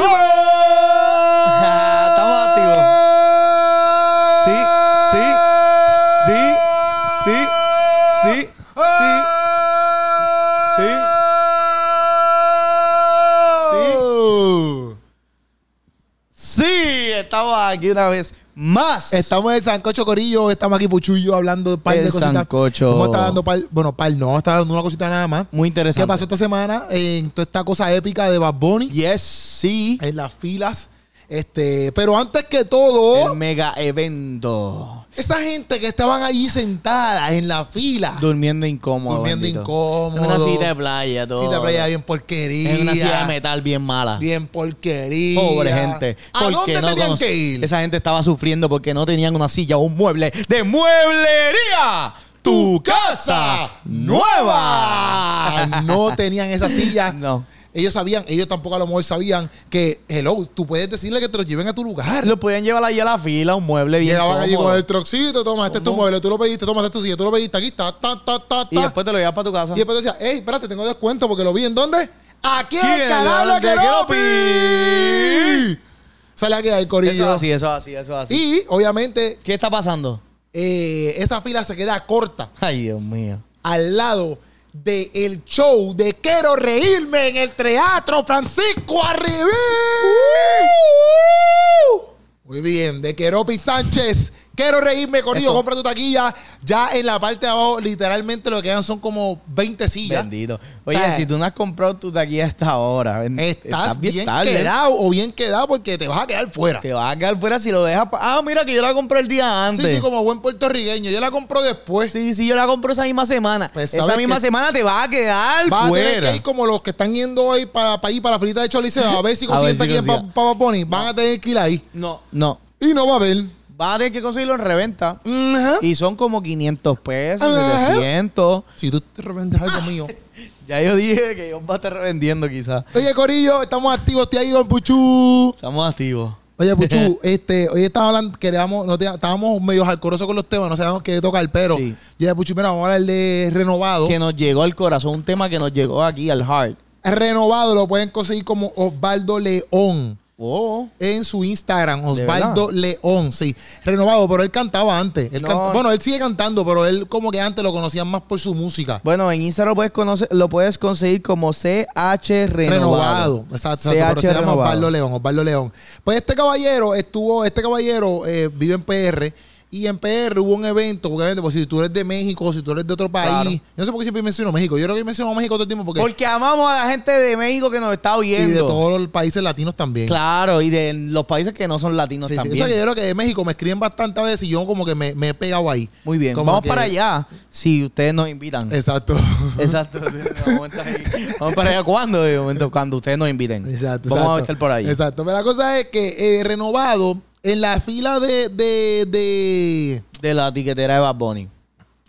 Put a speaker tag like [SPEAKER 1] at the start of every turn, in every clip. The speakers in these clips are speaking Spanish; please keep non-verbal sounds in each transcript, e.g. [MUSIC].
[SPEAKER 1] activos!
[SPEAKER 2] Estamos activos. Sí, sí, sí, sí, sí, sí, sí. Sí, aquí una vez más.
[SPEAKER 1] Estamos en Sancocho Corillo, estamos aquí Puchu y yo hablando de par de cositas.
[SPEAKER 2] sancocho.
[SPEAKER 1] ¿Cómo está dando par? Bueno, par no, está dando una cosita nada más.
[SPEAKER 2] Muy interesante.
[SPEAKER 1] ¿Qué pasó esta semana en toda esta cosa épica de Bad Bunny?
[SPEAKER 2] Yes, sí.
[SPEAKER 1] En las filas. Este, pero antes que todo,
[SPEAKER 2] El mega evento.
[SPEAKER 1] Esa gente que estaban allí sentadas en la fila,
[SPEAKER 2] Durmiendo incómodo.
[SPEAKER 1] durmiendo
[SPEAKER 2] bendito.
[SPEAKER 1] incómodo.
[SPEAKER 2] En una cita de playa, todo.
[SPEAKER 1] Cita de playa bien porquería.
[SPEAKER 2] En una silla de metal bien mala.
[SPEAKER 1] Bien porquería.
[SPEAKER 2] Pobre gente.
[SPEAKER 1] ¿A dónde
[SPEAKER 2] no
[SPEAKER 1] tenían que ir?
[SPEAKER 2] Esa gente estaba sufriendo porque no tenían una silla o un mueble de mueblería. Tu casa nueva. [LAUGHS]
[SPEAKER 1] no tenían esa silla.
[SPEAKER 2] No.
[SPEAKER 1] Ellos sabían, ellos tampoco a lo mejor sabían que, hello, tú puedes decirle que te lo lleven a tu lugar.
[SPEAKER 2] Lo podían llevar allí a la fila, un mueble bien
[SPEAKER 1] Llegaban allí con el troxito, toma, este es tu mueble, tú lo pediste, toma, este es tu silla, tú lo pediste, aquí está, ta, ta, ta, ta.
[SPEAKER 2] Y después te lo llevas para tu casa.
[SPEAKER 1] Y después decía, hey, espérate, tengo descuento porque lo vi en dónde? Aquí en el canal de. Sale aquí el
[SPEAKER 2] Eso es
[SPEAKER 1] corillo.
[SPEAKER 2] así, eso es así, eso es así.
[SPEAKER 1] Y obviamente
[SPEAKER 2] ¿Qué está pasando?
[SPEAKER 1] eh, esa fila se queda corta
[SPEAKER 2] Ay, Dios mío.
[SPEAKER 1] al lado del show de Quiero Reírme en el Teatro Francisco Arribí. Muy bien, de Keropi Sánchez. Quiero reírme.
[SPEAKER 2] Eso.
[SPEAKER 1] Compra tu taquilla. Ya en la parte de abajo, literalmente lo que quedan son como 20 sillas.
[SPEAKER 2] Bendito. Oye,
[SPEAKER 1] O sea,
[SPEAKER 2] si tú no has comprado tu taquilla hasta ahora, ven-
[SPEAKER 1] Estás, bien,
[SPEAKER 2] tarde.
[SPEAKER 1] quedado o bien quedado porque te vas a quedar fuera.
[SPEAKER 2] Te vas a quedar fuera si lo dejas. Ah, mira que yo la compré el día
[SPEAKER 1] Sí,
[SPEAKER 2] antes.
[SPEAKER 1] sí, como buen puertorriqueño. Yo la compro después.
[SPEAKER 2] Sí, sí, yo la compro esa misma semana.
[SPEAKER 1] Pues,
[SPEAKER 2] esa
[SPEAKER 1] ¿sabes
[SPEAKER 2] misma semana te vas a quedar
[SPEAKER 1] Vas a tener
[SPEAKER 2] fuera.
[SPEAKER 1] que ir como los que están yendo hoy para, para ir para la frita de Choliseo a ver si [LAUGHS] consiguen
[SPEAKER 2] si
[SPEAKER 1] taquilla para
[SPEAKER 2] consigan.
[SPEAKER 1] pa, Pony. Van a tener que ir ahí.
[SPEAKER 2] No, no.
[SPEAKER 1] Y no va a haber.
[SPEAKER 2] Vas a tener que conseguirlo en reventa.
[SPEAKER 1] Ajá.
[SPEAKER 2] Y son como 500 pesos,
[SPEAKER 1] Ajá.
[SPEAKER 2] 700.
[SPEAKER 1] Si tú te revendes algo mío. [LAUGHS]
[SPEAKER 2] Ya yo dije que yo voy a estar revendiendo quizás.
[SPEAKER 1] Oye, Corillo, estamos activos. Estoy ahí con Puchu.
[SPEAKER 2] Estamos activos.
[SPEAKER 1] Oye, Puchu, [LAUGHS] este, hoy estábamos hablando, queríamos, no te- estábamos medio alcorosos con los temas, no sabíamos qué tocar, pero
[SPEAKER 2] Sí.
[SPEAKER 1] yo dije, Puchu, mira, vamos a hablar de renovado.
[SPEAKER 2] Que nos llegó al corazón, un tema que nos llegó aquí al heart.
[SPEAKER 1] Renovado lo pueden conseguir como Osvaldo León
[SPEAKER 2] Oh.
[SPEAKER 1] en su Instagram,
[SPEAKER 2] ¿De
[SPEAKER 1] Osvaldo? León, sí. Renovado, pero él cantaba antes. Él
[SPEAKER 2] No.
[SPEAKER 1] canta- bueno, él sigue cantando, pero él como que antes lo conocían más por su música.
[SPEAKER 2] Bueno, en Instagram lo puedes, conocer, lo puedes conseguir como CH Renovado.
[SPEAKER 1] Renovado. Exacto, exacto, pero
[SPEAKER 2] CH
[SPEAKER 1] se llama. Osvaldo León, Osvaldo León. Pues este caballero estuvo, este caballero eh, vive en PR y en PR hubo un evento, porque obviamente, pues, si tú eres de México, si tú eres de otro país,
[SPEAKER 2] Claro.
[SPEAKER 1] yo no sé por qué siempre menciono México, yo creo que menciono México todo el tiempo porque,
[SPEAKER 2] Porque amamos a la gente de México que nos está
[SPEAKER 1] y
[SPEAKER 2] oyendo.
[SPEAKER 1] de todos los países latinos también.
[SPEAKER 2] Claro, y de los países que no son latinos
[SPEAKER 1] Sí, sí.
[SPEAKER 2] También.
[SPEAKER 1] sea, que yo creo que de México me escriben bastantes veces y yo como que me, me he pegado ahí.
[SPEAKER 2] Muy bien.
[SPEAKER 1] Como
[SPEAKER 2] Vamos
[SPEAKER 1] que-
[SPEAKER 2] para allá si ustedes nos invitan.
[SPEAKER 1] Exacto. [LAUGHS]
[SPEAKER 2] Exacto. Vamos, para allá cuando, de momento, cuando ustedes nos inviten.
[SPEAKER 1] Exacto,
[SPEAKER 2] Vamos
[SPEAKER 1] exacto.
[SPEAKER 2] a estar por ahí.
[SPEAKER 1] Exacto. Pero la cosa es que eh, renovado en la fila de, de, de
[SPEAKER 2] De la tiquetera de Bad Bunny.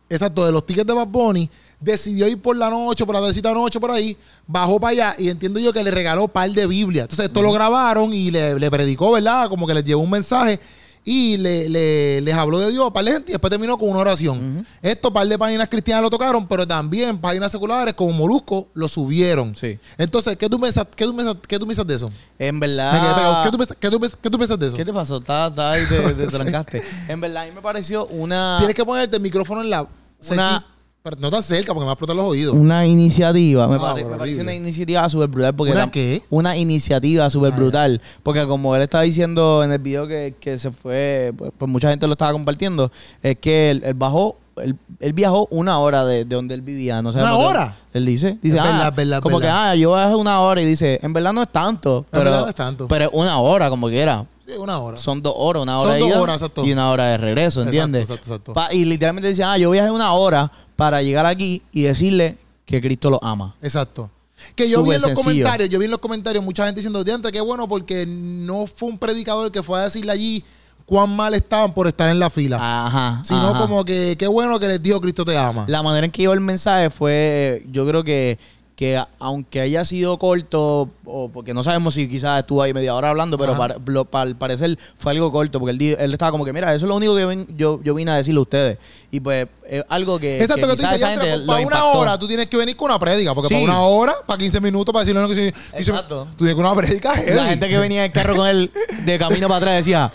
[SPEAKER 1] exacto, de los tickets de Bad Bunny, decidió ir por la noche, por la tardecita noche, por ahí, bajó para allá y entiendo yo que le regaló par de Biblia. Entonces esto lo grabaron y le, le predicó, ¿verdad? Como que les llevó un mensaje y le, le- les habló de Dios a par de gente y después terminó con una oración. Esto, par de páginas cristianas lo tocaron, pero también páginas seculares como Molusco lo subieron.
[SPEAKER 2] Sí.
[SPEAKER 1] Entonces, ¿qué tú piensas, qué tú piensas, qué tú piensas de eso?
[SPEAKER 2] En verdad.
[SPEAKER 1] ¿Qué tú piensas, qué tú piensas- qué tú piensas de eso?
[SPEAKER 2] ¿Qué te pasó? Estás ahí, te, te [LAUGHS] trancaste. En verdad, a mí me pareció una,
[SPEAKER 1] Tienes que ponerte el micrófono en la...
[SPEAKER 2] Una-
[SPEAKER 1] pero no tan cerca porque me va a explotar los oídos.
[SPEAKER 2] una iniciativa. Me,
[SPEAKER 1] Ah,
[SPEAKER 2] pare- me pareció
[SPEAKER 1] horrible.
[SPEAKER 2] una iniciativa súper brutal. Porque
[SPEAKER 1] ¿Una
[SPEAKER 2] era
[SPEAKER 1] qué?
[SPEAKER 2] Una iniciativa súper
[SPEAKER 1] Ah,
[SPEAKER 2] brutal. Porque como él estaba diciendo en el video que, que se fue, pues, pues mucha gente lo estaba compartiendo, es que él, él bajó, él, él viajó una hora de, de donde él vivía. No sé
[SPEAKER 1] ¿Una
[SPEAKER 2] dónde-
[SPEAKER 1] hora?
[SPEAKER 2] Él dice, dice
[SPEAKER 1] Es
[SPEAKER 2] ah,
[SPEAKER 1] verdad, es verdad, es
[SPEAKER 2] como
[SPEAKER 1] verdad.
[SPEAKER 2] que, ah, yo bajé una hora y dice, en verdad no es tanto. Pero,
[SPEAKER 1] verdad no es tanto.
[SPEAKER 2] Pero es una hora como quiera.
[SPEAKER 1] Sí, una hora.
[SPEAKER 2] Son dos horas, una
[SPEAKER 1] Son
[SPEAKER 2] hora de
[SPEAKER 1] dos
[SPEAKER 2] ida
[SPEAKER 1] horas, exacto.
[SPEAKER 2] y una hora de regreso,
[SPEAKER 1] Exacto,
[SPEAKER 2] ¿entiendes?
[SPEAKER 1] exacto, exacto.
[SPEAKER 2] Pa- y literalmente decía, ah, yo viajé una hora para llegar aquí y decirle que Cristo lo ama.
[SPEAKER 1] Exacto. Que yo vi en los
[SPEAKER 2] sencillo.
[SPEAKER 1] comentarios, yo vi en los comentarios mucha gente diciendo, diante, qué bueno, porque no fue un predicador que fue a decirle allí cuán mal estaban por estar en la fila.
[SPEAKER 2] Ajá.
[SPEAKER 1] sino
[SPEAKER 2] ajá.
[SPEAKER 1] como que qué bueno que les dijo Cristo te ama.
[SPEAKER 2] La manera en que llevó el mensaje fue, yo creo que, que aunque haya sido corto, o porque no sabemos si quizás estuvo ahí media hora hablando, pero para, lo- pa- al parecer fue algo corto, porque él, él estaba como que, mira, eso es lo único que ven- yo, yo vine a decirle a ustedes. Y pues es algo que,
[SPEAKER 1] Exacto, que, tú
[SPEAKER 2] quizás
[SPEAKER 1] dices, ya, pero para una hora tú tienes que venir con una prédica, porque
[SPEAKER 2] Sí.
[SPEAKER 1] para una hora, para 15 minutos, para decirle lo que
[SPEAKER 2] Exacto.
[SPEAKER 1] Tú tienes que una prédica heavy.
[SPEAKER 2] La gente que venía en el carro con él de camino para atrás decía,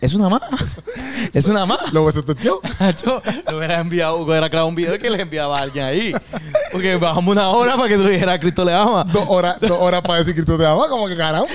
[SPEAKER 2] es una más, es una más.
[SPEAKER 1] Lo. [LAUGHS]
[SPEAKER 2] Yo lo hubiera enviado, hubiera grabado un video que le enviaba a alguien ahí. Porque bajamos una hora para que tú le dijeras Cristo le ama.
[SPEAKER 1] Dos horas, dos horas para decir tú te amas, como que caramba.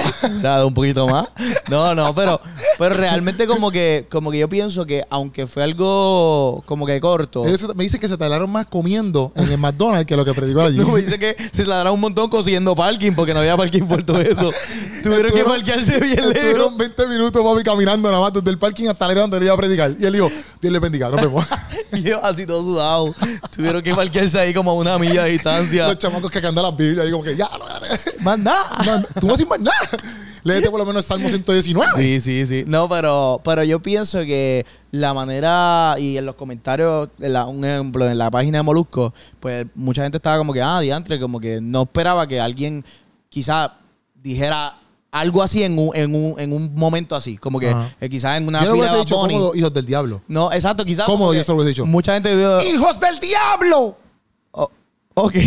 [SPEAKER 2] Nada, un poquito más. No, no, pero, pero realmente como que, como que yo pienso que aunque fue algo como que corto,
[SPEAKER 1] Ellos me dicen que se tardaron más comiendo en el McDonald's que lo que predicó allí. [LAUGHS]
[SPEAKER 2] no, me dice que se la dará un montón consiguiendo parking porque no había parking por todo eso. [LAUGHS] Tuvieron que parquearse bien lejos.
[SPEAKER 1] Estuvieron 20 minutos, papi, caminando nada más desde el parking hasta el área donde él iba a predicar. Y él dijo, Dios le bendiga, nos vemos. [LAUGHS]
[SPEAKER 2] Y yo así todo sudado. Tuvieron que parquearse ahí como una milla de distancia.
[SPEAKER 1] Los chamacos que cantan las Biblias ahí como que, ya, no,
[SPEAKER 2] Manda.
[SPEAKER 1] man, tú vas sin más nada. Léete por lo menos Salmo 119.
[SPEAKER 2] Sí, sí, sí. No, pero, pero yo pienso que la manera, y en los comentarios, en la- un ejemplo, en la página de Molusco, pues mucha gente estaba como que, ah, diantre, como que no esperaba que alguien quizá dijera algo así en un, en un, en un momento así. Como que eh, quizás en una
[SPEAKER 1] Yo
[SPEAKER 2] fila de
[SPEAKER 1] dicho cómodo, hijos del diablo.
[SPEAKER 2] No, exacto, quizás.
[SPEAKER 1] Cómodo, yo
[SPEAKER 2] que
[SPEAKER 1] se lo hubiese dicho.
[SPEAKER 2] Mucha gente vio.
[SPEAKER 1] ¡Hijos del diablo!
[SPEAKER 2] Ok. [LAUGHS]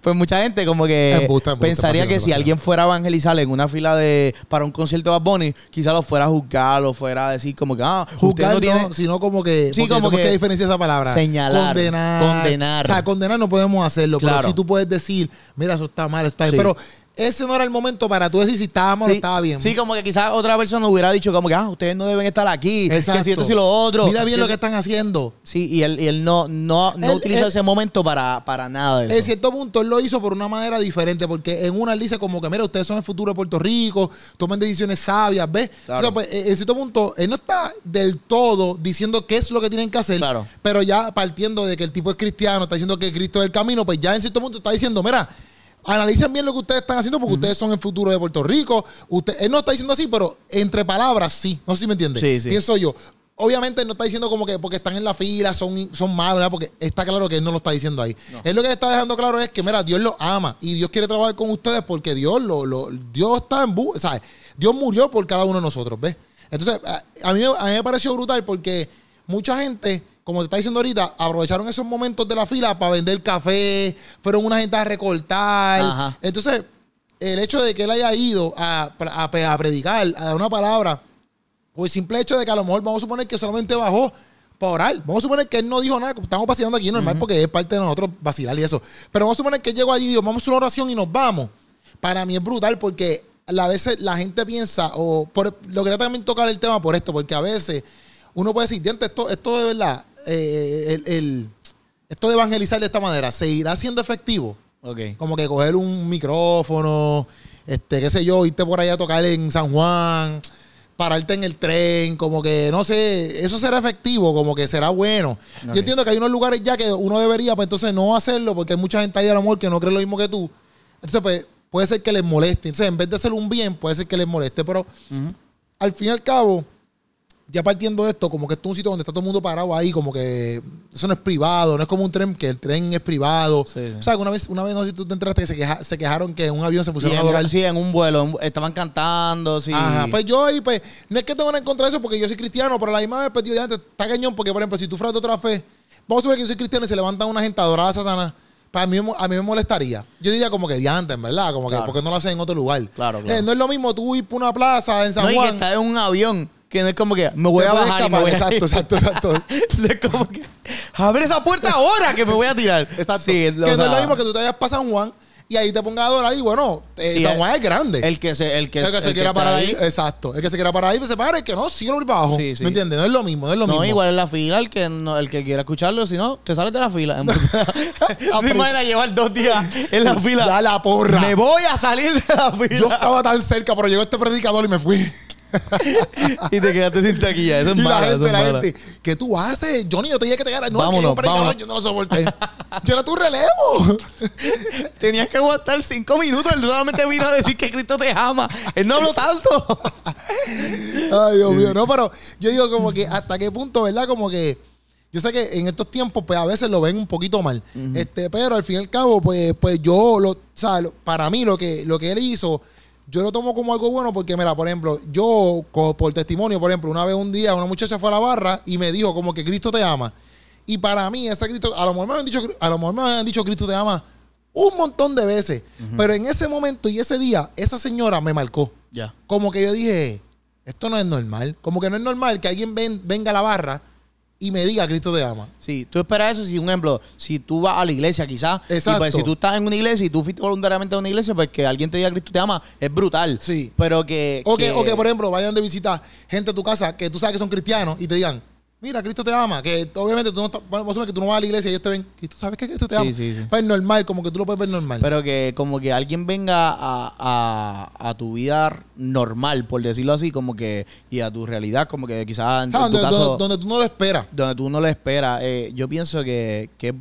[SPEAKER 2] Pues mucha gente como que
[SPEAKER 1] Embuste, embuste,
[SPEAKER 2] pensaría que si alguien fuera a evangelizar en una fila de para un concierto de Bad Bunny, quizá lo fuera a juzgar o fuera a decir como que, ah,
[SPEAKER 1] Juzgar
[SPEAKER 2] no
[SPEAKER 1] no,
[SPEAKER 2] tiene...
[SPEAKER 1] sino como que.
[SPEAKER 2] Sí, como
[SPEAKER 1] tenemos
[SPEAKER 2] que
[SPEAKER 1] diferenciar esa palabra.
[SPEAKER 2] señalar,
[SPEAKER 1] Condenar.
[SPEAKER 2] condenar.
[SPEAKER 1] O sea, condenar no podemos hacerlo.
[SPEAKER 2] Claro.
[SPEAKER 1] Pero sí tú puedes decir, mira, eso está mal, eso está bien.
[SPEAKER 2] Sí.
[SPEAKER 1] Pero ese no era el momento para tú decir si estaba mal o
[SPEAKER 2] Sí,
[SPEAKER 1] estaba bien.
[SPEAKER 2] Sí, como que quizás otra persona hubiera dicho como que, ah, ustedes no deben estar aquí,
[SPEAKER 1] Exacto.
[SPEAKER 2] que si esto y lo otro.
[SPEAKER 1] Mira bien lo que están haciendo.
[SPEAKER 2] Sí, y él, y él no, no, no
[SPEAKER 1] Él-
[SPEAKER 2] utilizó
[SPEAKER 1] él-
[SPEAKER 2] ese momento para, para nada de eso.
[SPEAKER 1] En cierto punto, él lo hizo por una manera diferente, porque en una él dice como que, mira, ustedes son el futuro de Puerto Rico, tomen decisiones sabias, ¿ves?
[SPEAKER 2] Claro.
[SPEAKER 1] O sea, pues, en cierto punto, él no está del todo diciendo qué es lo que tienen que hacer,
[SPEAKER 2] Claro.
[SPEAKER 1] pero ya partiendo de que el tipo es cristiano, está diciendo que Cristo es el camino, pues ya en cierto punto está diciendo, mira, analicen bien lo que ustedes están haciendo, porque ustedes son el futuro de Puerto Rico. Usted, él no está diciendo así, pero entre palabras sí. No sé si me entiende.
[SPEAKER 2] Sí, sí.
[SPEAKER 1] Pienso yo. Obviamente él no está diciendo como que porque están en la fila, son, son malos, ¿verdad? porque está claro que él no lo está diciendo ahí. Él lo que está dejando claro es que, mira, Dios lo ama y Dios quiere trabajar con ustedes porque Dios lo, lo Dios está en bu ¿sabes? Dios murió por cada uno de nosotros, ¿ves? Entonces, a, a mí, a mí me pareció brutal porque mucha gente, como te está diciendo ahorita, aprovecharon esos momentos de la fila para vender café, fueron una gente a recortar.
[SPEAKER 2] Ajá.
[SPEAKER 1] Entonces, el hecho de que él haya ido a, a- a predicar, a dar una palabra, o el simple hecho de que a lo mejor vamos a suponer que solamente bajó para orar. Vamos a suponer que él no dijo nada. Estamos vacilando aquí normal porque es parte de nosotros vacilar y eso. Pero vamos a suponer que él llegó allí y dijo, vamos a una oración y nos vamos. Para mí es brutal porque a veces la gente piensa, o por, lo quería también tocar el tema por esto, porque a veces uno puede decir, diente, esto, esto de verdad, eh, el, el- esto de evangelizar de esta manera, ¿se irá siendo efectivo? Como que coger un micrófono, este, qué sé yo, irte por allá a tocar en San Juan, pararte en el tren, como que, no sé, eso será efectivo, como que será bueno. Yo entiendo que hay unos lugares ya que uno debería, pues entonces no hacerlo, porque hay mucha gente ahí a lo mejor que no cree lo mismo que tú. Entonces, pues, puede ser que les moleste. Entonces, en vez de hacer un bien, puede ser que les moleste. Pero al fin y al cabo, ya partiendo de esto, como que esto es un sitio donde está todo el mundo parado ahí, como que eso no es privado, no es como un tren, que el tren es privado.
[SPEAKER 2] Sí, sí.
[SPEAKER 1] O sea, una vez, una vez no sé si tú te enteraste que se, queja- se quejaron que en un avión se
[SPEAKER 2] Y
[SPEAKER 1] pusieron a adorar.
[SPEAKER 2] sí, en un vuelo, estaban cantando, sí.
[SPEAKER 1] Ajá, pues yo ahí, pues, no es que tengo nada en contra de eso porque yo soy cristiano, pero a la misma vez, pues, tío, ya está cañón porque, por ejemplo, si tú fueras de otra fe, vamos a ver que yo soy cristiano y se levantan una gente adorada a Satanás, para mí, a mí me molestaría. Yo diría como que diantes, ¿verdad? Como que,
[SPEAKER 2] Claro.
[SPEAKER 1] ¿por qué no lo hacen en otro lugar?
[SPEAKER 2] Claro, claro.
[SPEAKER 1] Eh, no es lo mismo tú ir por una plaza en San
[SPEAKER 2] no, y que
[SPEAKER 1] Juan.
[SPEAKER 2] está en un avión, que no es como que me voy a bajar y me
[SPEAKER 1] escapar.
[SPEAKER 2] voy a
[SPEAKER 1] Exacto, [LAUGHS] exacto, exacto.
[SPEAKER 2] es como que abre esa puerta ahora que me voy a tirar.
[SPEAKER 1] Exacto.
[SPEAKER 2] Sí,
[SPEAKER 1] que no es lo mismo que tú te vayas para San Juan y ahí te pongas a adorar y bueno, eh, San
[SPEAKER 2] el-
[SPEAKER 1] Juan es grande.
[SPEAKER 2] El que se, el que,
[SPEAKER 1] el que se quiera parar ahí, exacto. El que se quiera parar ahí, pues se para, el que no, sigue por abajo.
[SPEAKER 2] Sí, sí.
[SPEAKER 1] ¿Me entiendes? No es lo mismo, no es lo
[SPEAKER 2] No,
[SPEAKER 1] mismo.
[SPEAKER 2] igual en la fila, el que no, el que quiera escucharlo, si no, te sales de la fila. [LAUGHS] ¿Te imaginas llevar dos días en la fila?
[SPEAKER 1] Da la porra.
[SPEAKER 2] Me voy a salir de la fila.
[SPEAKER 1] Yo estaba tan cerca, pero llegó este predicador y me fui. [LAUGHS]
[SPEAKER 2] y te quedaste sin taquilla. Eso es
[SPEAKER 1] Y la
[SPEAKER 2] eso
[SPEAKER 1] gente,
[SPEAKER 2] es
[SPEAKER 1] la gente, ¿qué tú haces? Johnny, yo te dije que te ganas. No,
[SPEAKER 2] Vámonos,
[SPEAKER 1] es que yo,
[SPEAKER 2] vámonos.
[SPEAKER 1] yo no lo soporté. yo era tu relevo. [LAUGHS]
[SPEAKER 2] Tenías que aguantar cinco minutos. Él solamente vino a decir que Cristo te ama. Él no habló tanto. [LAUGHS]
[SPEAKER 1] Ay, Dios mío. No, pero yo digo como que hasta qué punto, ¿verdad? Como que, Yo sé que en estos tiempos, pues a veces lo ven un poquito mal. este, pero al fin y al cabo, pues, pues yo, lo, o sea, lo- para mí lo que, lo que él hizo, yo lo tomo como algo bueno porque, mira, por ejemplo, yo, por testimonio, por ejemplo, una vez un día una muchacha fue a la barra y me dijo como que Cristo te ama. Y para mí, ese Cristo, a lo mejor me han dicho, a lo mejor me han dicho Cristo te ama un montón de veces. Pero en ese momento y ese día, esa señora me marcó.
[SPEAKER 2] Ya.
[SPEAKER 1] Como que yo dije, esto no es normal. Como que no es normal que alguien ven- venga a la barra y me diga Cristo te ama.
[SPEAKER 2] Sí, tú esperas eso si, un ejemplo, si tú vas a la iglesia quizás, y
[SPEAKER 1] Exacto.
[SPEAKER 2] pues si tú estás en una iglesia y tú fuiste voluntariamente a una iglesia, pues que alguien te diga Cristo te ama, es brutal.
[SPEAKER 1] Sí.
[SPEAKER 2] Pero que...
[SPEAKER 1] O que,
[SPEAKER 2] que-
[SPEAKER 1] o que, por ejemplo, vayan de visita gente a tu casa que tú sabes que son cristianos y te digan, mira, Cristo te ama. Que obviamente tú no estás, que tú no vas a la iglesia y ellos te ven, sabes que Cristo te ama.
[SPEAKER 2] sí, sí.
[SPEAKER 1] Pues es normal, como que tú lo puedes ver normal.
[SPEAKER 2] Pero que como que alguien venga a, a- a tu vida normal, por decirlo así, como que, y a tu realidad, como que quizás en, tu
[SPEAKER 1] donde,
[SPEAKER 2] caso,
[SPEAKER 1] donde- donde tú no lo esperas.
[SPEAKER 2] donde tú no lo esperas, eh, yo pienso que, que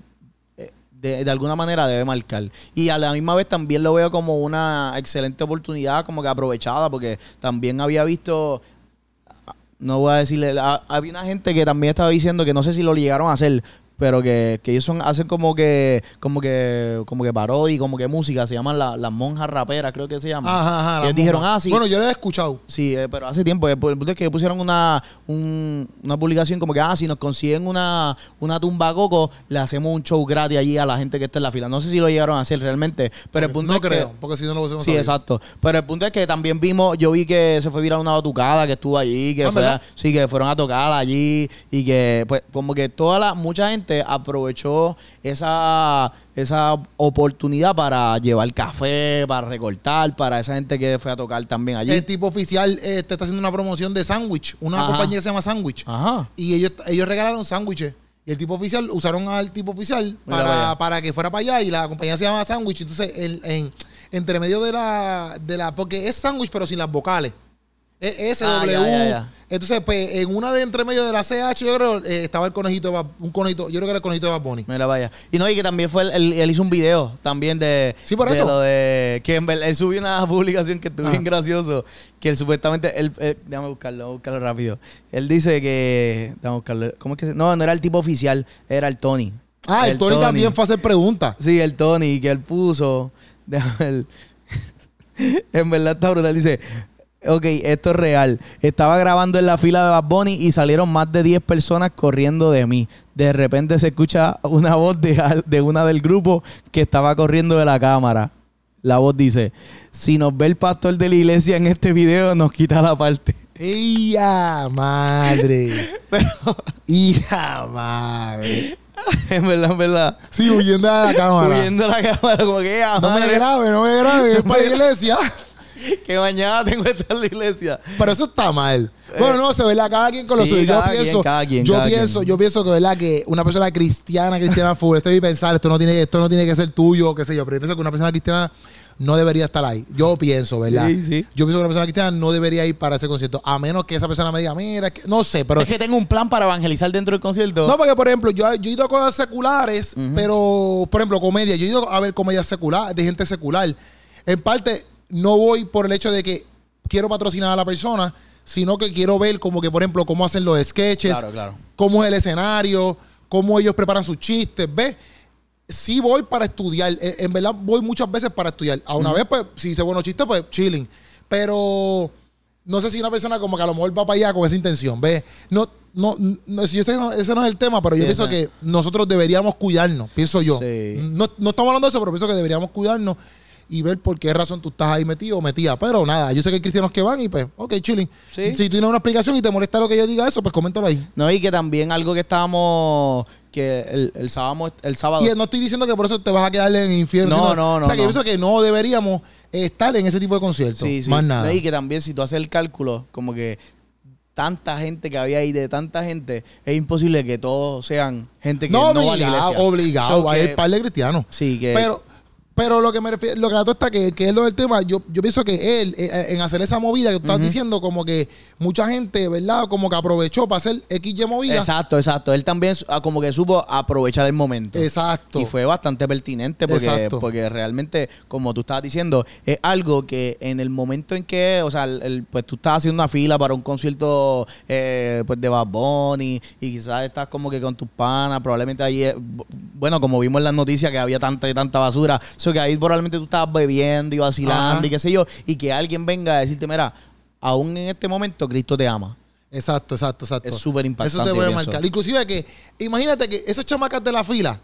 [SPEAKER 2] eh, de, de alguna manera debe marcar. Y a la misma vez también lo veo como una excelente oportunidad, como que aprovechada, porque también había visto, no voy a decirle, ha- había una gente que también estaba diciendo que no sé si lo llegaron a hacer, pero que, que ellos son, hacen como que, como que, como que parodia, y como que música, se llaman la- las monjas raperas, creo que se llaman.
[SPEAKER 1] Ajá, ajá. la
[SPEAKER 2] ellos dijeron,
[SPEAKER 1] monja.
[SPEAKER 2] ah, sí.
[SPEAKER 1] Bueno, yo lo he escuchado.
[SPEAKER 2] Sí, eh, pero hace tiempo. eh, El punto es que pusieron una, un- una publicación como que, ah, si nos consiguen una, una tumba coco, le hacemos un show gratis allí a la gente que está en la fila. No sé si lo llegaron a hacer realmente, pero el punto
[SPEAKER 1] no
[SPEAKER 2] es que-
[SPEAKER 1] creo, porque si no lo hubiésemos
[SPEAKER 2] Sí,
[SPEAKER 1] sabido.
[SPEAKER 2] exacto. Pero el punto es que también vimos, yo vi que se fue viral una batucada que estuvo allí, que
[SPEAKER 1] Ah,
[SPEAKER 2] fue- sí, que fueron a tocar allí y que pues como que toda la, mucha gente aprovechó esa, esa oportunidad para llevar café, para recortar, para esa gente que fue a tocar también allí.
[SPEAKER 1] El tipo oficial eh, te está haciendo una promoción de sándwich, una
[SPEAKER 2] Ajá.
[SPEAKER 1] compañía que se llama Sándwich.
[SPEAKER 2] Ajá.
[SPEAKER 1] Y ellos, ellos regalaron sándwiches. Y el tipo oficial, usaron al tipo oficial
[SPEAKER 2] para
[SPEAKER 1] para, que fuera para allá. Y la compañía se llama Sándwich. Entonces, el- en, entre medio de la, de la. Porque es sándwich, pero sin las vocales. Es S,
[SPEAKER 2] Ah, ya, ya.
[SPEAKER 1] Entonces, pues, en una de entre medio de la CH, yo creo, eh, estaba el conejito de Bad- un conejito. Yo creo que era el conejito de Bad Bunny.
[SPEAKER 2] Mira, vaya. Y no, y que también fue, él, él- él hizo un video también de...
[SPEAKER 1] Sí, por
[SPEAKER 2] de
[SPEAKER 1] eso.
[SPEAKER 2] lo de... Que en verdad, él subió una [LAUGHS] publicación que estuvo
[SPEAKER 1] Ah.
[SPEAKER 2] bien gracioso. Que él supuestamente... Él, él- déjame buscarlo, déjame buscarlo rápido. Él dice que... Déjame buscarlo. ¿Cómo es que se- No, no era el tipo oficial, era el Tony.
[SPEAKER 1] Ah, el, Tony, también fue a hacer preguntas.
[SPEAKER 2] Sí, el Tony, que él puso. [LAUGHS] Déjame ver. [LAUGHS] en verdad está brutal. Dice. Ok, esto es real. Estaba grabando en la fila de Bad Bunny y salieron más de 10 personas corriendo de mí. De repente se escucha una voz de, de una del grupo que estaba corriendo de la cámara. La voz dice, si nos ve el pastor de la iglesia en este video, nos quita la parte.
[SPEAKER 1] ¡Hija madre! [LAUGHS] ¡Hija madre! [LAUGHS]
[SPEAKER 2] en verdad, en verdad.
[SPEAKER 1] Sí, huyendo de la cámara.
[SPEAKER 2] Viendo la cámara como que,
[SPEAKER 1] No me grabe, no me grabe, es [LAUGHS] para la iglesia. [LAUGHS]
[SPEAKER 2] que mañana tengo que estar en la iglesia.
[SPEAKER 1] Pero eso está mal. Bueno, no, se verdad, cada quien con lo
[SPEAKER 2] sí,
[SPEAKER 1] suyo. Yo
[SPEAKER 2] quien,
[SPEAKER 1] pienso,
[SPEAKER 2] cada quien,
[SPEAKER 1] yo
[SPEAKER 2] cada
[SPEAKER 1] pienso,
[SPEAKER 2] quien.
[SPEAKER 1] yo pienso que verdad que una persona cristiana, cristiana full, esto es pensar, esto no tiene, esto no tiene que ser tuyo, qué sé yo, pero yo pienso que una persona cristiana no debería estar ahí. Yo pienso, ¿verdad?
[SPEAKER 2] Sí, sí.
[SPEAKER 1] Yo pienso que una persona cristiana no debería ir para ese concierto, a menos que esa persona me diga, mira, que- no sé, pero
[SPEAKER 2] es que tengo un plan para evangelizar dentro del concierto.
[SPEAKER 1] no, porque por ejemplo, yo, yo he ido a cosas seculares, pero por ejemplo, comedia. Yo he ido a ver comedias seculares, de gente secular. En parte, no voy por el hecho de que quiero patrocinar a la persona, sino que quiero ver como que, por ejemplo, cómo hacen los sketches,
[SPEAKER 2] Claro, claro.
[SPEAKER 1] cómo es el escenario, cómo ellos preparan sus chistes, ¿ves? Sí voy para estudiar. Eh, En verdad voy muchas veces para estudiar. A una vez, pues, si hice buenos chistes, pues chilling. Pero no sé si una persona como que a lo mejor va para allá con esa intención, ¿ves? No, no, no si ese, no, ese no es el tema, pero
[SPEAKER 2] Sí,
[SPEAKER 1] yo pienso que nosotros deberíamos cuidarnos, pienso yo.
[SPEAKER 2] Sí.
[SPEAKER 1] No, no estamos hablando de eso, pero pienso que deberíamos cuidarnos y ver por qué razón tú estás ahí metido o metida. Pero nada, yo sé que hay cristianos que van y pues, ok, chilling.
[SPEAKER 2] Sí.
[SPEAKER 1] Si tú tienes una explicación y te molesta lo que yo diga eso, pues coméntalo ahí.
[SPEAKER 2] No, y que también algo que estábamos, que el, el sábado, el sábado
[SPEAKER 1] Y no estoy diciendo que por eso te vas a quedar en el infierno.
[SPEAKER 2] No,
[SPEAKER 1] sino-
[SPEAKER 2] no, no,
[SPEAKER 1] O sea, que
[SPEAKER 2] no.
[SPEAKER 1] yo pienso que no deberíamos estar en ese tipo de conciertos.
[SPEAKER 2] sí, sí.
[SPEAKER 1] Más nada.
[SPEAKER 2] No, y que también si tú haces el cálculo, como que tanta gente que había ahí, de tanta gente, es imposible que todos sean gente que
[SPEAKER 1] no,
[SPEAKER 2] no, va a la
[SPEAKER 1] obligado,
[SPEAKER 2] iglesia.
[SPEAKER 1] obligado.
[SPEAKER 2] So
[SPEAKER 1] hay un par de cristianos.
[SPEAKER 2] Sí, que...
[SPEAKER 1] Pero, Pero lo que me refiero, lo que dato está que, que es lo del tema, yo, yo pienso que él, eh, en hacer esa movida que tú estás diciendo, como que mucha gente, ¿verdad? Como que aprovechó para hacer XY movida.
[SPEAKER 2] Exacto, exacto. Él también ah, como que supo aprovechar el momento.
[SPEAKER 1] Exacto.
[SPEAKER 2] Y fue bastante pertinente porque,
[SPEAKER 1] Exacto.
[SPEAKER 2] porque realmente, como tú estabas diciendo, es algo que en el momento en que, o sea, el- el- pues tú estás haciendo una fila para un concierto eh, pues de Bad Bunny y quizás estás como que con tus panas, probablemente ahí, eh, bu- bueno, como vimos en las noticias que había tanta y tanta basura, que ahí probablemente tú estabas bebiendo y vacilando
[SPEAKER 1] Ajá.
[SPEAKER 2] y qué sé yo, y que alguien venga a decirte, mira, aún en este momento Cristo te ama.
[SPEAKER 1] Exacto, exacto, exacto.
[SPEAKER 2] Es súper impactante,
[SPEAKER 1] Eso te puede marcar. Inclusive que, imagínate que esas chamacas de la fila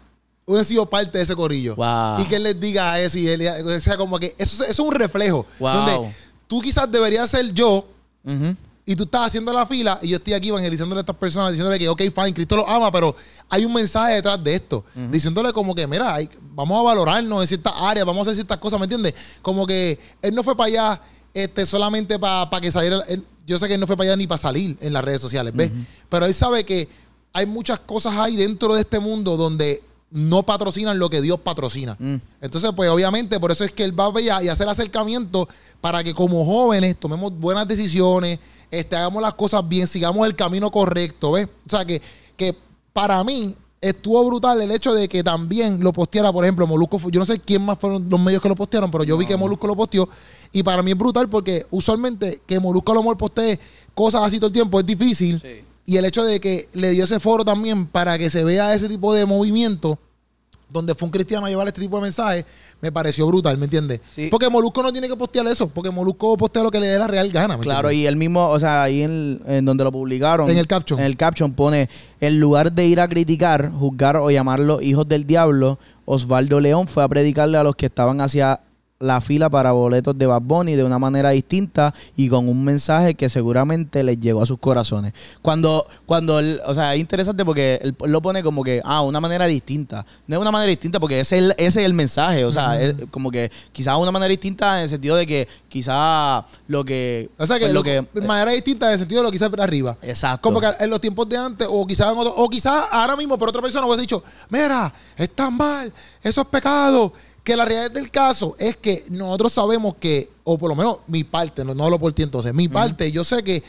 [SPEAKER 1] hubieran sido parte de ese corillo.
[SPEAKER 2] Wow.
[SPEAKER 1] Y que él les diga a eso y él, o sea, como que eso, eso es un reflejo.
[SPEAKER 2] Wow.
[SPEAKER 1] Donde tú quizás deberías ser yo
[SPEAKER 2] Ujú.
[SPEAKER 1] Y tú estás haciendo la fila y yo estoy aquí evangelizándole a estas personas, diciéndole que, ok, fine, Cristo los ama, pero hay un mensaje detrás de esto. Diciéndole como que, mira, hay- vamos a valorarnos en ciertas áreas, vamos a hacer ciertas cosas, ¿me entiendes? Como que él no fue para allá este, solamente para que saliera... él- yo sé que él no fue para allá ni para salir en las redes sociales, ¿ves? Pero él sabe que hay muchas cosas ahí dentro de este mundo donde no patrocinan lo que Dios patrocina.
[SPEAKER 2] Mm.
[SPEAKER 1] Entonces, pues obviamente, por eso es que él va a y hacer acercamiento para que como jóvenes tomemos buenas decisiones, este, hagamos las cosas bien, sigamos el camino correcto, ¿ves? O sea, que, que para mí estuvo brutal el hecho de que también lo posteara, por ejemplo, Molusco, yo no sé quién más fueron los medios que lo postearon, pero yo vi que Molusco lo posteó y para mí es brutal porque usualmente que Molusco lo postee cosas así todo el tiempo es difícil
[SPEAKER 2] Sí.
[SPEAKER 1] y el hecho de que le dio ese foro también para que se vea ese tipo de movimiento donde fue un cristiano a llevar este tipo de mensajes, me pareció brutal, ¿me entiendes?
[SPEAKER 2] Sí.
[SPEAKER 1] Porque Molusco no tiene que postear eso, porque Molusco postea lo que le dé la real gana. ¿me
[SPEAKER 2] Claro,
[SPEAKER 1] entiendes?
[SPEAKER 2] y él mismo, o sea, ahí en, en donde lo publicaron.
[SPEAKER 1] En el caption.
[SPEAKER 2] En el caption pone, en lugar de ir a criticar, juzgar o llamarlos hijos del diablo, Osvaldo León fue a predicarle a los que estaban hacia la fila para boletos de Bad Bunny de una manera distinta y con un mensaje que seguramente les llegó a sus corazones. Cuando, cuando él- o sea, es interesante porque él lo pone como que, ah, una manera distinta. No es una manera distinta porque ese es el, ese es el mensaje, o sea, es como que quizás una manera distinta en el sentido de que quizás lo que...
[SPEAKER 1] O sea que,
[SPEAKER 2] pues,
[SPEAKER 1] lo de manera distinta en el sentido de lo que para arriba.
[SPEAKER 2] Exacto.
[SPEAKER 1] Como que en los tiempos de antes, o quizás o quizás ahora mismo, por otra persona hubiese dicho, mira, está mal, eso es pecado. Que la realidad del caso es que nosotros sabemos que, o por lo menos mi parte, no, no hablo por ti entonces, mi parte, yo sé que,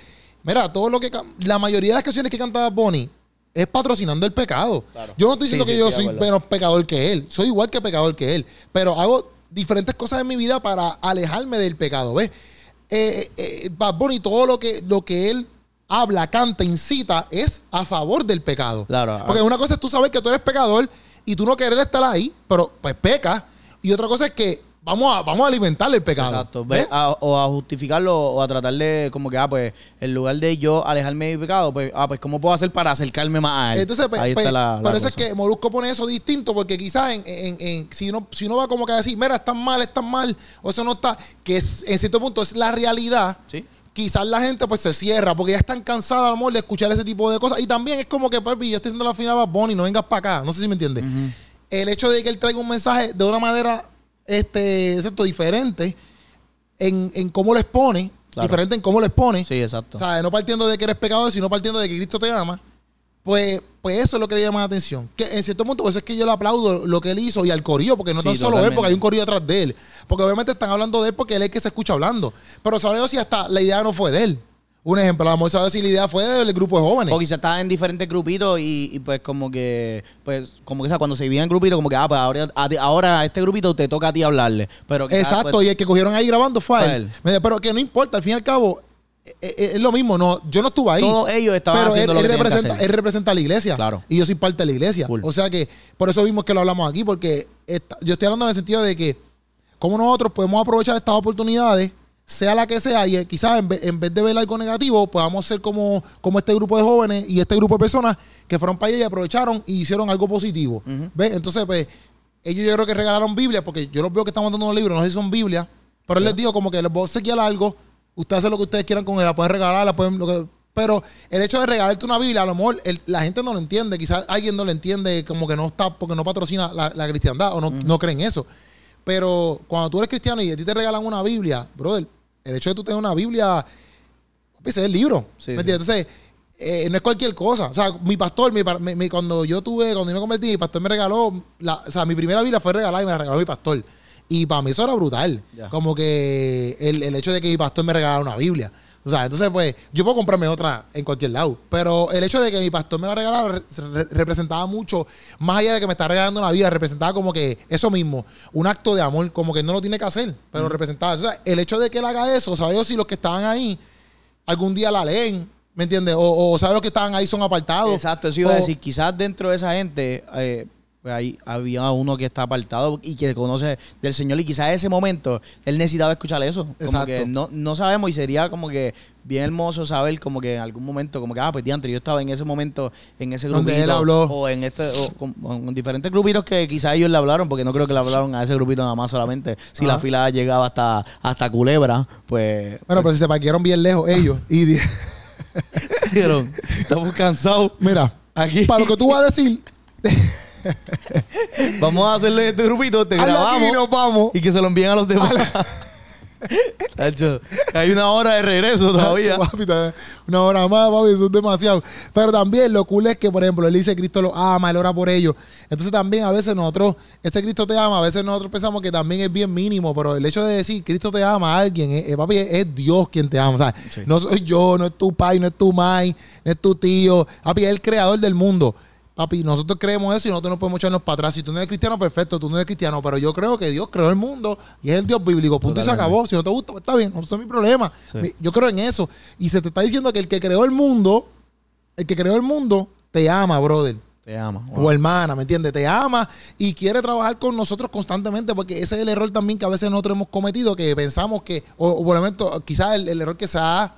[SPEAKER 1] mira, todo lo que la mayoría de las canciones que cantaba Bonnie es patrocinando el pecado.
[SPEAKER 2] Claro.
[SPEAKER 1] Yo no estoy diciendo
[SPEAKER 2] sí,
[SPEAKER 1] que yo soy menos pecador que él, soy igual que pecador que él, pero hago diferentes cosas en mi vida para alejarme del pecado, ¿ves? eh, eh, Bad Bunny, todo lo que, lo que él habla, canta, incita, es a favor del pecado.
[SPEAKER 2] Claro.
[SPEAKER 1] Porque una cosa es tú saber que tú eres pecador y tú no querer estar ahí, pero pues peca. Y otra cosa es que vamos a, vamos a alimentar el pecado.
[SPEAKER 2] Exacto. A- o a justificarlo o a tratar de como que, ah, pues, en lugar de yo alejarme de mi pecado, pues, ah, pues, ¿cómo puedo hacer para acercarme más a él?
[SPEAKER 1] Entonces, pues,
[SPEAKER 2] Ahí
[SPEAKER 1] pues,
[SPEAKER 2] está la, la
[SPEAKER 1] por eso es que Molusco pone eso distinto, porque quizás en, en- en- si, uno, si uno va como que a decir, mira, están mal, están mal, o eso no está, que es- en cierto punto es la realidad,
[SPEAKER 2] Sí.
[SPEAKER 1] quizás la gente pues se cierra, porque ya están cansadas a lo mejor de escuchar ese tipo de cosas. Y también es como que, papi, yo estoy haciendo la final a Bunny, no vengas para acá, no sé si me entiendes. El hecho de que él traiga un mensaje de una manera, este, exacto, diferente en, en cómo lo expone,
[SPEAKER 2] Claro.
[SPEAKER 1] diferente en cómo lo expone,
[SPEAKER 2] Sí, exacto.
[SPEAKER 1] o sea, no partiendo de que eres pecador, sino partiendo de que Cristo te ama. Pues, pues eso es lo que le llama la atención. Que en cierto punto, pues es que yo le aplaudo lo que él hizo y al corillo, porque no
[SPEAKER 2] Sí,
[SPEAKER 1] tan solo él, porque hay un corillo atrás de él. Porque obviamente están hablando de él porque él es el que se escucha hablando. Pero sabré si hasta la idea no fue de él. Un ejemplo, a lo mejor si la idea fue del grupo de jóvenes.
[SPEAKER 2] O quizás estaba en diferentes grupitos y, y, pues como que, pues como que o sea, cuando se dividían en grupitos, como que, ah, pues ahora a, ti- ahora a este grupito te toca a ti hablarle. Pero quizás,
[SPEAKER 1] Exacto,
[SPEAKER 2] pues,
[SPEAKER 1] y el que cogieron ahí grabando fue a él.
[SPEAKER 2] él.
[SPEAKER 1] Pero que no importa, al fin y al cabo, eh, eh, es lo mismo. No, yo no estuve ahí.
[SPEAKER 2] Todos ellos estaban
[SPEAKER 1] pero
[SPEAKER 2] haciendo
[SPEAKER 1] él,
[SPEAKER 2] lo que
[SPEAKER 1] representa, él representa a la iglesia.
[SPEAKER 2] Claro.
[SPEAKER 1] Y yo soy parte de la iglesia.
[SPEAKER 2] Cool.
[SPEAKER 1] O sea que por eso vimos que lo hablamos aquí, porque esta- yo estoy hablando en el sentido de que como nosotros podemos aprovechar estas oportunidades, sea la que sea, y eh, quizás en vez, en vez de ver algo negativo, podamos ser como, como este grupo de jóvenes y este grupo de personas que fueron para allá y aprovecharon y hicieron algo positivo. ¿Ves? Entonces, pues, ellos yo creo que regalaron Biblia, porque yo los veo que están mandando unos libros, no sé si son Biblia, pero él les dijo como que les voy a obsequiar algo, ustedes hacen lo que ustedes quieran con él, la pueden regalar, la pueden... Lo que, pero el hecho de regalarte una Biblia, a lo mejor el- la gente no lo entiende, quizás alguien no lo entiende, como que no está, porque no patrocina la, la cristiandad o no, no cree en eso. Pero cuando tú eres cristiano y a ti te regalan una Biblia, brother, el hecho de tú tener una Biblia, ese es el libro.
[SPEAKER 2] Sí,
[SPEAKER 1] ¿Me
[SPEAKER 2] sí.
[SPEAKER 1] entiendes? Entonces, eh, no es cualquier cosa. O sea, mi pastor, mi, mi- cuando yo tuve, cuando yo me convertí, mi pastor me regaló, la, o sea, mi primera Biblia fue regalada y me la regaló mi pastor. Y para mí eso era brutal. Como que el, el hecho de que mi pastor me regalara una Biblia. O sea, entonces, pues, yo puedo comprarme otra en cualquier lado. Pero el hecho de que mi pastor me la regalara re- re- representaba mucho, más allá de que me está regalando una vida, representaba como que eso mismo, un acto de amor, como que no lo tiene que hacer, pero representaba. O sea, el hecho de que él haga eso, ¿sabes si los que estaban ahí algún día la leen? ¿Me entiendes? O, o ¿sabes los que estaban ahí son apartados?
[SPEAKER 2] Exacto, eso iba a
[SPEAKER 1] O-
[SPEAKER 2] decir. Quizás dentro de esa gente eh, pues ahí había uno que está apartado y que conoce del Señor y quizás en ese momento él necesitaba escuchar eso. Como
[SPEAKER 1] Exacto.
[SPEAKER 2] que no, no sabemos y sería como que bien hermoso saber como que en algún momento, como que, ah, pues diantre, yo estaba en ese momento, en ese
[SPEAKER 1] Donde
[SPEAKER 2] grupito.
[SPEAKER 1] él habló.
[SPEAKER 2] O en este, o con, con diferentes grupitos que quizás ellos le hablaron, porque no creo que le hablaron a ese grupito nada más solamente. Si
[SPEAKER 1] Ajá.
[SPEAKER 2] la fila llegaba hasta, hasta Culebra, pues...
[SPEAKER 1] Bueno, pero si se parquearon bien lejos [LAUGHS] ellos y di-
[SPEAKER 2] dijeron, estamos cansados.
[SPEAKER 1] mira,
[SPEAKER 2] Aquí.
[SPEAKER 1] para lo que tú vas a decir, [LAUGHS] [LAUGHS]
[SPEAKER 2] Vamos a hacerle este grupito, te
[SPEAKER 1] hazlo aquí
[SPEAKER 2] grabamos.
[SPEAKER 1] y nos vamos.
[SPEAKER 2] Y que se lo envíen a los demás. Tacho, [LAUGHS] hay una hora de regreso todavía.
[SPEAKER 1] Papi, Una hora más, papi, eso es demasiado. Pero también lo cool es que, por ejemplo, él dice Cristo lo ama, él ora por ellos. Entonces también a veces nosotros, ese Cristo te ama, a veces nosotros pensamos que también es bien mínimo, pero el hecho de decir Cristo te ama a alguien, es, es- papi, es, es Dios quien te ama. ¿sabes?
[SPEAKER 2] Sí.
[SPEAKER 1] No soy yo, no es tu pai, no es tu mai, no es tu tío. Papi, es el creador del mundo. Papi, nosotros creemos eso y nosotros no podemos echarnos para atrás. Si tú no eres cristiano, perfecto, tú no eres cristiano. Pero yo creo que Dios creó el mundo y es el Dios bíblico. Punto y se acabó. Si no te gusta, pues está bien, no es mi problema.
[SPEAKER 2] Sí.
[SPEAKER 1] Yo creo en eso. Y se te está diciendo que el que creó el mundo, el que creó el mundo, te ama, brother.
[SPEAKER 2] Te ama.
[SPEAKER 1] O hermana, ¿me entiendes? Te ama y quiere trabajar con nosotros constantemente porque ese es el error también que a veces nosotros hemos cometido, que pensamos que, o, o por ejemplo, quizás el, el error que se ha,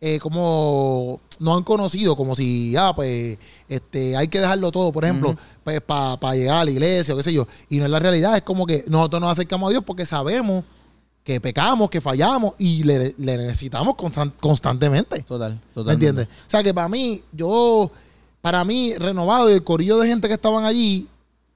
[SPEAKER 1] eh, como, no han conocido, como si, ah, pues, este, hay que dejarlo todo, por ejemplo,
[SPEAKER 2] Ujú.
[SPEAKER 1] pues, para llegar a la iglesia o qué sé yo. Y no es la realidad, es como que nosotros nos acercamos a Dios porque sabemos que pecamos, que fallamos y le, le necesitamos constan- constantemente.
[SPEAKER 2] Total, total.
[SPEAKER 1] ¿Me entiendes? O sea que para mí, yo, para mí, renovado y el corillo de gente que estaban allí,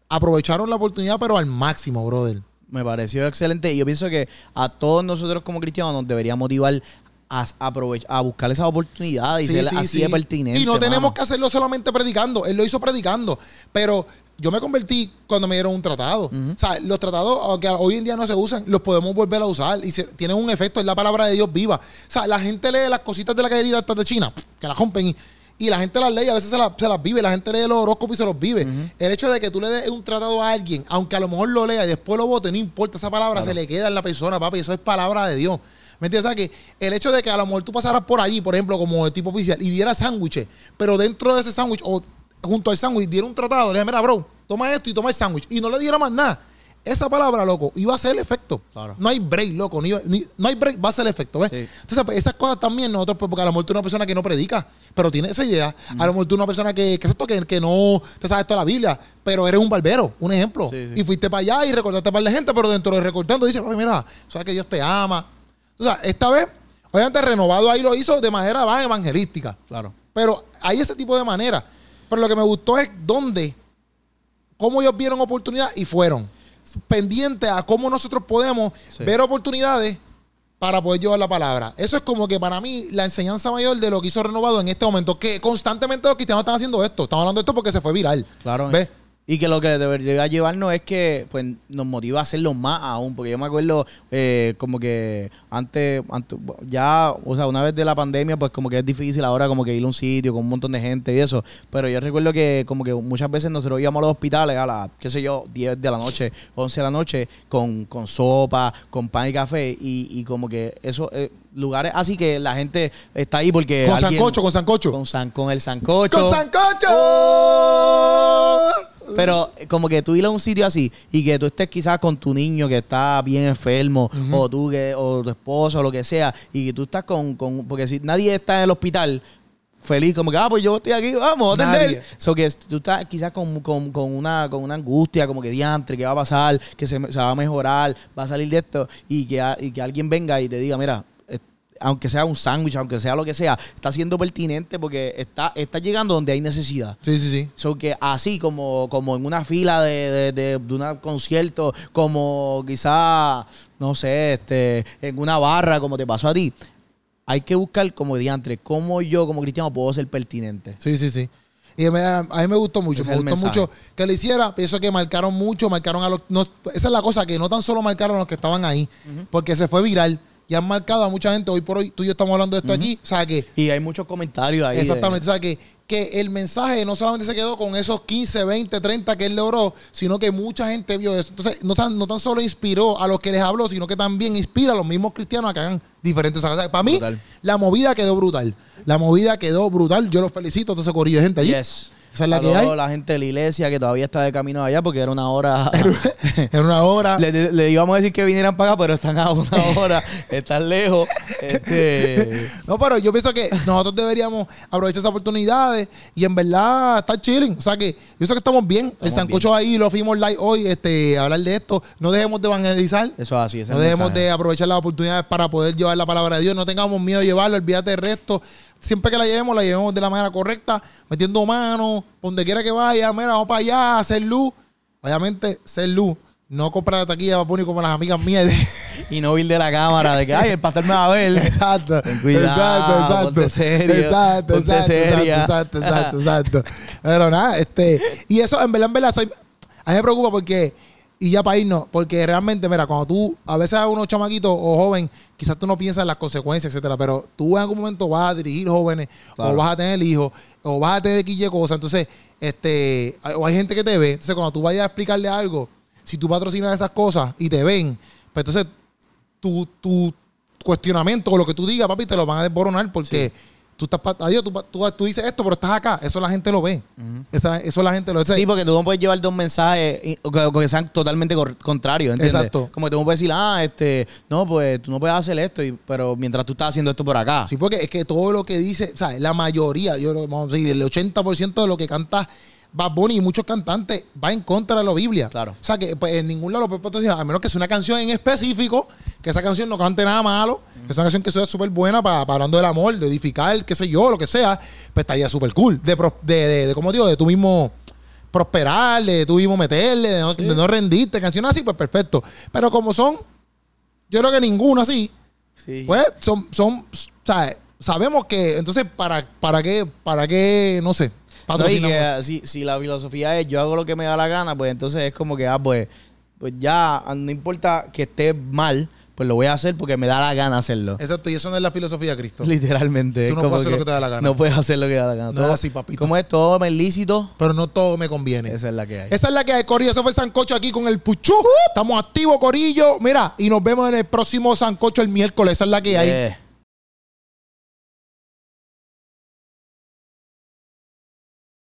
[SPEAKER 1] aprovecharon la oportunidad, pero al máximo, brother.
[SPEAKER 2] Me pareció excelente. Y yo pienso que a todos nosotros como cristianos nos debería motivar a, aprovech- a buscar esas oportunidades y ser
[SPEAKER 1] sí,
[SPEAKER 2] así
[SPEAKER 1] sí.
[SPEAKER 2] de pertinente.
[SPEAKER 1] Y no tenemos que hacerlo solamente predicando. Él lo hizo predicando. Pero yo me convertí cuando me dieron un tratado. O sea, los tratados, aunque hoy en día no se usan, los podemos volver a usar. Y se- tienen un efecto, es la palabra de Dios viva. O sea, la gente lee las cositas de la calle estas de China, que las rompen y. y la gente las lee y a veces se, las- se las vive. La gente lee los horóscopos y se los vive. El hecho de que tú le des un tratado a alguien, aunque a lo mejor lo lea y después lo vote, no importa. Esa palabra se le queda en la persona, papi. Eso es palabra de Dios. ¿Me entiendes? O sea, que el hecho de que a lo mejor tú pasaras por allí, por ejemplo, como el tipo oficial, y diera sándwiches, pero dentro de ese sándwich o junto al sándwich diera un tratado, le dije, mira, bro, toma esto y toma el sándwich, y no le diera más nada. Esa palabra, loco, iba a hacer el efecto.
[SPEAKER 2] Claro.
[SPEAKER 1] No hay break, loco. ni- ni- no hay break, va a hacer el efecto, ¿ves?
[SPEAKER 2] Sí.
[SPEAKER 1] Entonces, pues, esas cosas también nosotros, pues, porque a lo mejor tú eres una persona que no predica, pero tiene esa idea. A lo mejor tú eres una persona que, que, que, que no te sabes toda la Biblia, pero eres un barbero, un ejemplo.
[SPEAKER 2] Sí, sí.
[SPEAKER 1] Y fuiste para allá y recordaste a par de gente, pero dentro de recortando dices, "Papi, mira, sabes que Dios te ama. O sea, esta vez, obviamente renovado ahí lo hizo de manera más evangelística.
[SPEAKER 2] Claro.
[SPEAKER 1] Pero hay ese tipo de manera. Pero lo que me gustó es dónde, cómo ellos vieron oportunidad y fueron. Pendientes a cómo nosotros podemos
[SPEAKER 2] Sí.
[SPEAKER 1] ver oportunidades para poder llevar la palabra. Eso es como que para mí la enseñanza mayor de lo que hizo Renovado en este momento, que constantemente los cristianos están haciendo esto. Estamos hablando de esto porque se fue viral.
[SPEAKER 2] Claro.
[SPEAKER 1] ¿Ves?
[SPEAKER 2] Y que lo que debería llevarnos es que pues, nos motiva a hacerlo más aún. Porque yo me acuerdo eh, como que antes, antes, ya, o sea, una vez de la pandemia, pues como que es difícil ahora como que ir a un sitio con un montón de gente y eso. Pero yo recuerdo que como que muchas veces nosotros íbamos a los hospitales a las, qué sé yo, 10 de la noche, 11 de la noche, con, con sopa, con pan y café. Y, y como que esos lugares así que la gente está ahí porque...
[SPEAKER 1] Con
[SPEAKER 2] alguien-
[SPEAKER 1] sancocho, con sancocho.
[SPEAKER 2] Con, san, con el sancocho.
[SPEAKER 1] ¡Con sancocho!
[SPEAKER 2] Pero eh, como que tú ir a un sitio así y que tú estés quizás con tu niño que está bien enfermo o tú que o tu esposo o lo que sea y que tú estás con, con porque si nadie está en el hospital feliz como que ah pues yo estoy aquí vamos a atender so que tú estás quizás con, con- con una con una angustia como que diantre que va a pasar que se, se va a mejorar va a salir de esto y que, y que alguien venga y te diga mira aunque sea un sándwich, aunque sea lo que sea, está siendo pertinente porque está, está llegando donde hay necesidad.
[SPEAKER 1] Sí, sí, sí.
[SPEAKER 2] So que así como, como en una fila de, de, de, de un concierto, como quizá, no sé, este, en una barra, como te pasó a ti, hay que buscar como diantre, cómo yo como cristiano puedo ser pertinente.
[SPEAKER 1] Sí, sí, sí. Y me- a mí me gustó mucho,
[SPEAKER 2] Ese
[SPEAKER 1] me gustó mucho que lo hiciera. Pienso que marcaron mucho, marcaron a los... no- esa es la cosa, que no tan solo marcaron a los que estaban ahí, porque se fue viral. Y han marcado a mucha gente. Hoy por hoy, tú y yo estamos hablando de esto aquí. O sea, que
[SPEAKER 2] Y hay muchos comentarios ahí. de-
[SPEAKER 1] Exactamente, o sea que, que el mensaje no solamente se quedó con esos 15, 20, 30 que él logró, sino que mucha gente vio eso. Entonces, no tan, no tan solo inspiró a los que les habló, sino que también inspira a los mismos cristianos a que hagan diferentes cosas. O sea, para mí,
[SPEAKER 2] Brutal.
[SPEAKER 1] la movida quedó brutal. La movida quedó brutal. Yo los felicito ese corillo de gente allí.
[SPEAKER 2] Yes.
[SPEAKER 1] Esa es la que hay.
[SPEAKER 2] la gente de la iglesia que todavía está de camino allá porque era una hora. [LAUGHS]
[SPEAKER 1] En [LAUGHS] una hora.
[SPEAKER 2] le, le íbamos a decir que vinieran para acá, pero están a una [LAUGHS] hora, están lejos. Este,
[SPEAKER 1] No, pero yo pienso que nosotros deberíamos aprovechar esas oportunidades y en verdad estar chilling. O sea que yo pienso que estamos bien. el
[SPEAKER 2] Estamos
[SPEAKER 1] Sancocho ahí lo fuimos live hoy, este, a hablar de esto. No dejemos de evangelizar.
[SPEAKER 2] eso es así.
[SPEAKER 1] No
[SPEAKER 2] el
[SPEAKER 1] dejemos
[SPEAKER 2] mensaje.
[SPEAKER 1] de aprovechar las oportunidades para poder llevar la palabra de Dios. No tengamos miedo de llevarlo, olvídate del resto. Siempre que la llevemos, la llevemos de la manera correcta, metiendo mano, donde quiera que vaya, mira, vamos para allá, hacer luz. Obviamente, ser luz. No comprar la taquilla para poner como las amigas mías. [LAUGHS]
[SPEAKER 2] Y no ir de la cámara de que, ay, el pastor me va a ver.
[SPEAKER 1] exacto.
[SPEAKER 2] Ten cuidado,
[SPEAKER 1] exacto, exacto.
[SPEAKER 2] ponte serio,
[SPEAKER 1] exacto,
[SPEAKER 2] ponte
[SPEAKER 1] exacto,
[SPEAKER 2] seria.
[SPEAKER 1] exacto, exacto, exacto, exacto. Pero nada, este. Y eso, en verdad, en verdad, soy- a mí me preocupa porque. Y ya para irnos, porque realmente, mira, cuando tú, a veces a unos chamaquitos o joven, quizás tú no piensas en las consecuencias, etcétera, pero tú en algún momento vas a dirigir jóvenes,
[SPEAKER 2] Claro.
[SPEAKER 1] o vas a tener hijos, o vas a tener y cosas. Entonces, este, o hay gente que te ve. Entonces, cuando tú vayas a explicarle algo, si tú patrocinas esas cosas y te ven, pues entonces tu, tu cuestionamiento o lo que tú digas, papi, te lo van a desboronar porque tú estás adiós, tú, tú, tú dices esto, pero estás acá. Eso la gente lo ve. Esa- eso la gente lo ve.
[SPEAKER 2] Sí, porque tú no puedes llevar dos mensajes o que, o que sean totalmente contrarios, ¿entiendes?
[SPEAKER 1] Exacto.
[SPEAKER 2] Como que tú no puedes decir, ah, este, no, pues tú no puedes hacer esto, y- pero mientras tú estás haciendo esto por acá.
[SPEAKER 1] Sí, porque es que todo lo que dice, ¿sabes? La mayoría, yo vamos a decir, el 80% de lo que canta Bad Bunny y muchos cantantes va en contra de la Biblia.
[SPEAKER 2] Claro.
[SPEAKER 1] O sea, que pues, en ningún lado lo puedes patrocinar, a menos que sea una canción en específico, que esa canción no cante nada malo, que es una canción que sea súper buena para, para hablando del amor, de edificar, qué sé yo, lo que sea, pues estaría súper cool. De, de, de, de, ¿cómo digo? De tú mismo prosperar, de tú mismo meterle, de no, de no rendirte, canciones así, pues perfecto. Pero como son, yo creo que ninguno así,
[SPEAKER 2] Sí.
[SPEAKER 1] pues son, son, ¿sabes? Sabemos que, entonces, ¿para, para qué, para qué, no sé,
[SPEAKER 2] No, y
[SPEAKER 1] patrocinamos?
[SPEAKER 2] que, ah, si, si la filosofía es yo hago lo que me da la gana, pues entonces es como que, ah, pues, pues ya, ah, no importa que esté mal, pues lo voy a hacer porque me da la gana hacerlo.
[SPEAKER 1] Exacto, y eso no es la filosofía de Cristo.
[SPEAKER 2] Literalmente.
[SPEAKER 1] Tú no puedes hacer lo que te da la gana.
[SPEAKER 2] No puedes hacer lo que te da la gana.
[SPEAKER 1] No
[SPEAKER 2] Todo-
[SPEAKER 1] así, papito.
[SPEAKER 2] Como es todo me ilícito,
[SPEAKER 1] Pero no todo me conviene.
[SPEAKER 2] esa es la que hay.
[SPEAKER 1] Esa es la que hay, Corillo. Eso fue Sancocho aquí con el Puchú. Estamos activos, Corillo. Mira, y nos vemos en el próximo Sancocho el miércoles. Esa es la que hay.